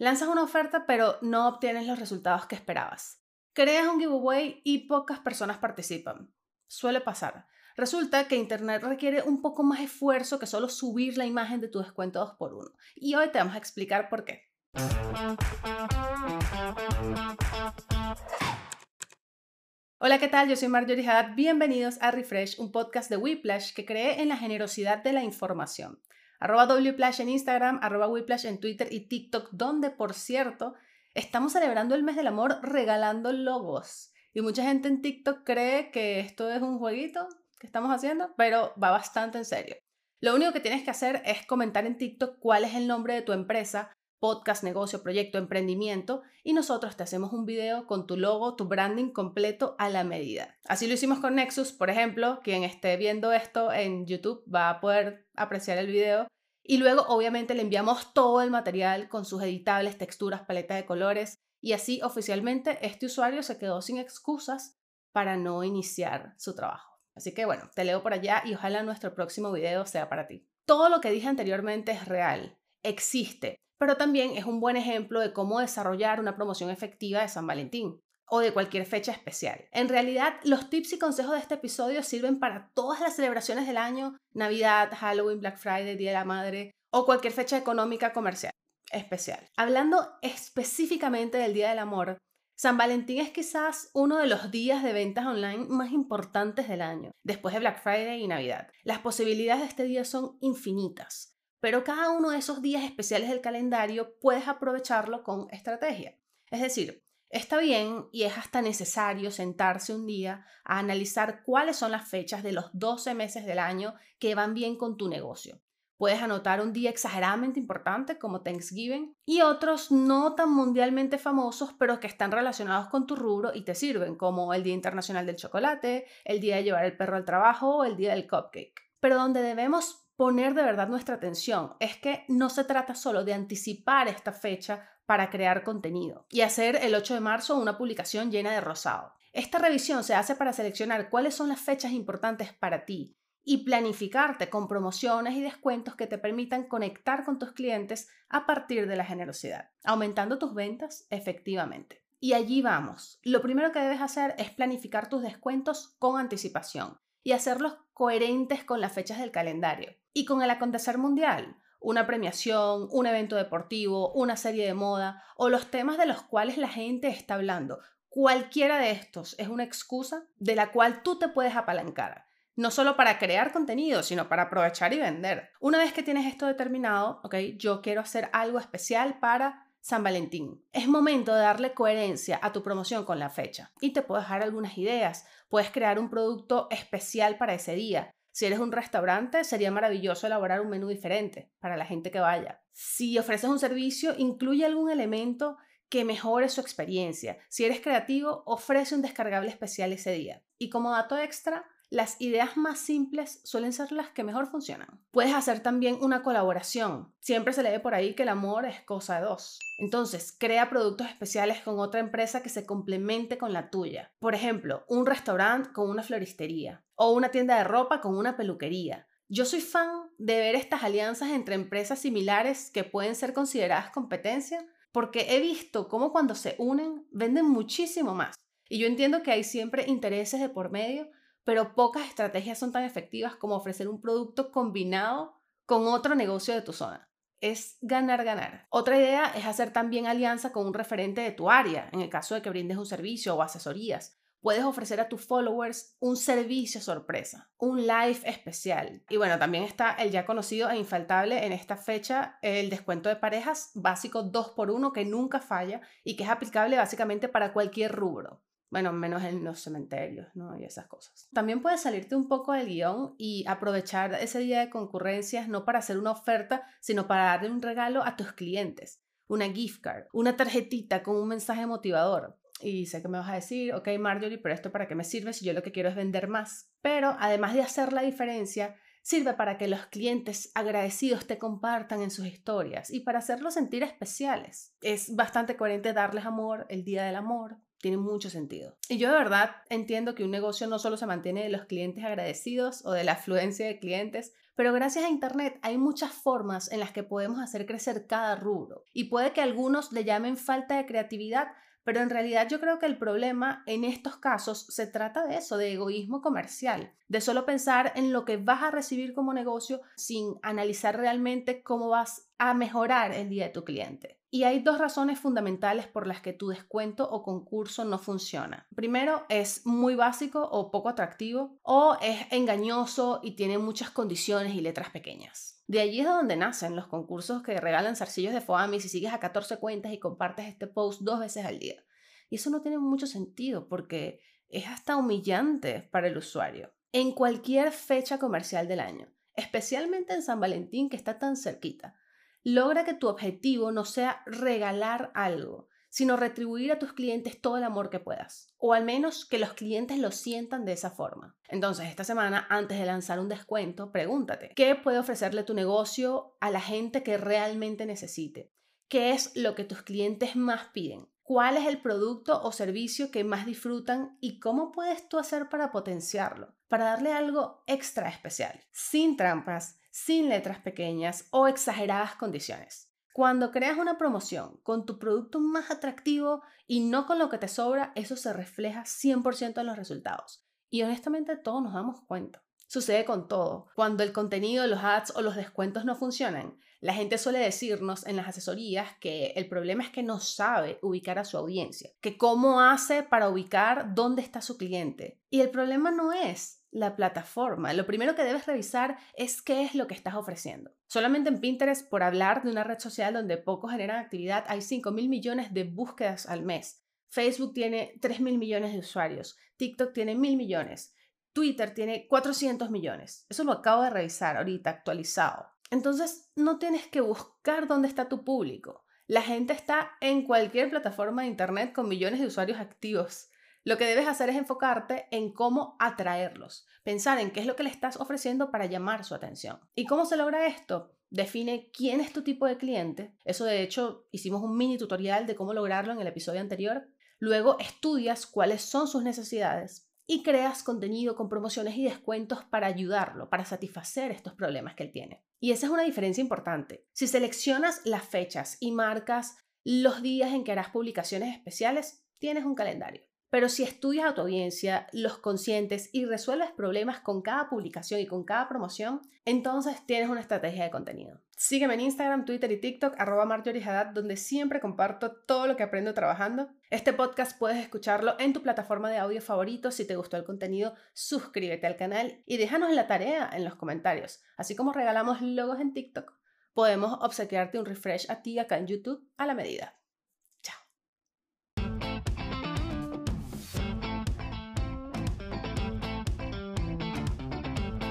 Lanzas una oferta pero no obtienes los resultados que esperabas. Creas un giveaway y pocas personas participan. Suele pasar. Resulta que Internet requiere un poco más esfuerzo que solo subir la imagen de tu descuento 2x1. Y hoy te vamos a explicar por qué. Hola, ¿qué tal? Yo soy Marjorie Haddad. Bienvenidos a Refresh, un podcast de Whiplash que cree en la generosidad de la información. Arroba Wplash en Instagram, arroba Whiplash en Twitter y TikTok, donde, por cierto, estamos celebrando el mes del amor regalando logos. Y mucha gente en TikTok cree que esto es un jueguito que estamos haciendo, pero va bastante en serio. Lo único que tienes que hacer es comentar en TikTok cuál es el nombre de tu empresa, podcast, negocio, proyecto, emprendimiento, y nosotros te hacemos un video con tu logo, tu branding completo a la medida. Así lo hicimos con Nexus, por ejemplo, quien esté viendo esto en YouTube va a poder apreciar el video. Y luego, obviamente, le enviamos todo el material con sus editables, texturas, paleta de colores, y así oficialmente este usuario se quedó sin excusas para no iniciar su trabajo. Así que bueno, te leo por allá y ojalá nuestro próximo video sea para ti. Todo lo que dije anteriormente es real, existe, pero también es un buen ejemplo de cómo desarrollar una promoción efectiva de San Valentín o de cualquier fecha especial. En realidad, los tips y consejos de este episodio sirven para todas las celebraciones del año, Navidad, Halloween, Black Friday, Día de la Madre o cualquier fecha económica comercial especial. Hablando específicamente del Día del Amor, San Valentín es quizás uno de los días de ventas online más importantes del año, después de Black Friday y Navidad. Las posibilidades de este día son infinitas. Pero cada uno de esos días especiales del calendario puedes aprovecharlo con estrategia. Es decir, está bien y es hasta necesario sentarse un día a analizar cuáles son las fechas de los 12 meses del año que van bien con tu negocio. Puedes anotar un día exageradamente importante como Thanksgiving y otros no tan mundialmente famosos pero que están relacionados con tu rubro y te sirven, como el Día Internacional del Chocolate, el Día de llevar el perro al trabajo o el Día del Cupcake. Pero donde debemos poner de verdad nuestra atención es que no se trata solo de anticipar esta fecha para crear contenido y hacer el 8 de marzo una publicación llena de rosado. Esta revisión se hace para seleccionar cuáles son las fechas importantes para ti y planificarte con promociones y descuentos que te permitan conectar con tus clientes a partir de la generosidad, aumentando tus ventas efectivamente. Y allí vamos. Lo primero que debes hacer es planificar tus descuentos con anticipación y hacerlos coherentes con las fechas del calendario y con el acontecer mundial, una premiación, un evento deportivo, una serie de moda o los temas de los cuales la gente está hablando. Cualquiera de estos es una excusa de la cual tú te puedes apalancar, no solo para crear contenido, sino para aprovechar y vender. Una vez que tienes esto determinado, ok, yo quiero hacer algo especial para San Valentín. Es momento de darle coherencia a tu promoción con la fecha y te puedo dejar algunas ideas. Puedes crear un producto especial para ese día. Si eres un restaurante, sería maravilloso elaborar un menú diferente para la gente que vaya. Si ofreces un servicio, incluye algún elemento que mejore su experiencia. Si eres creativo, ofrece un descargable especial ese día. Y como dato extra, las ideas más simples suelen ser las que mejor funcionan. Puedes hacer también una colaboración. Siempre se lee por ahí que el amor es cosa de dos. Entonces, crea productos especiales con otra empresa que se complemente con la tuya. Por ejemplo, un restaurante con una floristería o una tienda de ropa con una peluquería. Yo soy fan de ver estas alianzas entre empresas similares que pueden ser consideradas competencia porque he visto cómo cuando se unen venden muchísimo más. Y yo entiendo que hay siempre intereses de por medio, pero pocas estrategias son tan efectivas como ofrecer un producto combinado con otro negocio de tu zona. Es ganar, ganar. Otra idea es hacer también alianza con un referente de tu área, en el caso de que brindes un servicio o asesorías. Puedes ofrecer a tus followers un servicio sorpresa, un live especial. Y bueno, también está el ya conocido e infaltable en esta fecha, el descuento de parejas básico 2x1 que nunca falla y que es aplicable básicamente para cualquier rubro. Bueno, menos en los cementerios, ¿no? Y esas cosas. También puedes salirte un poco del guion y aprovechar ese día de concurrencias no para hacer una oferta, sino para darle un regalo a tus clientes. Una gift card, una tarjetita con un mensaje motivador. Y sé que me vas a decir, ok Marjorie, pero esto para qué me sirve si yo lo que quiero es vender más. Pero además de hacer la diferencia, sirve para que los clientes agradecidos te compartan en sus historias y para hacerlos sentir especiales. Es bastante coherente darles amor el día del amor, tiene mucho sentido. Y yo de verdad entiendo que un negocio no solo se mantiene de los clientes agradecidos o de la afluencia de clientes, Pero gracias a Internet hay muchas formas en las que podemos hacer crecer cada rubro. Y puede que algunos le llamen falta de creatividad, pero en realidad yo creo que el problema en estos casos se trata de eso, de egoísmo comercial, de solo pensar en lo que vas a recibir como negocio sin analizar realmente cómo vas a mejorar el día de tu cliente. Y hay dos razones fundamentales por las que tu descuento o concurso no funciona. Primero, es muy básico o poco atractivo, o es engañoso y tiene muchas condiciones y letras pequeñas. De allí es de donde nacen los concursos que regalan zarcillos de Foami si sigues a 14 cuentas y compartes este post dos veces al día. Y eso no tiene mucho sentido porque es hasta humillante para el usuario. En cualquier fecha comercial del año, especialmente en San Valentín que está tan cerquita, logra que tu objetivo no sea regalar algo, sino retribuir a tus clientes todo el amor que puedas, o al menos que los clientes lo sientan de esa forma. Entonces, esta semana, antes de lanzar un descuento, pregúntate, ¿qué puede ofrecerle tu negocio a la gente que realmente necesite? ¿Qué es lo que tus clientes más piden? ¿Cuál es el producto o servicio que más disfrutan y cómo puedes tú hacer para potenciarlo? Para darle algo extra especial, sin trampas, sin letras pequeñas o exageradas condiciones. Cuando creas una promoción con tu producto más atractivo y no con lo que te sobra, eso se refleja 100% en los resultados. Y honestamente todos nos damos cuenta. Sucede con todo. Cuando el contenido, los ads o los descuentos no funcionan, la gente suele decirnos en las asesorías que el problema es que no sabe ubicar a su audiencia, que cómo hace para ubicar dónde está su cliente. Y el problema no es la plataforma. Lo primero que debes revisar es qué es lo que estás ofreciendo. Solamente en Pinterest, por hablar de una red social donde poco generan actividad, hay 5 mil millones de búsquedas al mes. Facebook tiene 3 mil millones de usuarios. TikTok tiene mil millones. Twitter tiene 400 millones. Eso lo acabo de revisar ahorita, actualizado. Entonces, no tienes que buscar dónde está tu público. La gente está en cualquier plataforma de Internet con millones de usuarios activos. Lo que debes hacer es enfocarte en cómo atraerlos, pensar en qué es lo que le estás ofreciendo para llamar su atención. ¿Y cómo se logra esto? Define quién es tu tipo de cliente. Eso de hecho hicimos un mini tutorial de cómo lograrlo en el episodio anterior. Luego estudias cuáles son sus necesidades y creas contenido con promociones y descuentos para ayudarlo, para satisfacer estos problemas que él tiene. Y esa es una diferencia importante. Si seleccionas las fechas y marcas los días en que harás publicaciones especiales, tienes un calendario. Pero si estudias a tu audiencia, los conscientes y resuelves problemas con cada publicación y con cada promoción, entonces tienes una estrategia de contenido. Sígueme en Instagram, Twitter y TikTok, arroba Haddad, donde siempre comparto todo lo que aprendo trabajando. Este podcast puedes escucharlo en tu plataforma de audio favorito. Si te gustó el contenido, suscríbete al canal y déjanos la tarea en los comentarios. Así como regalamos logos en TikTok, podemos obsequiarte un refresh a ti acá en YouTube a la medida.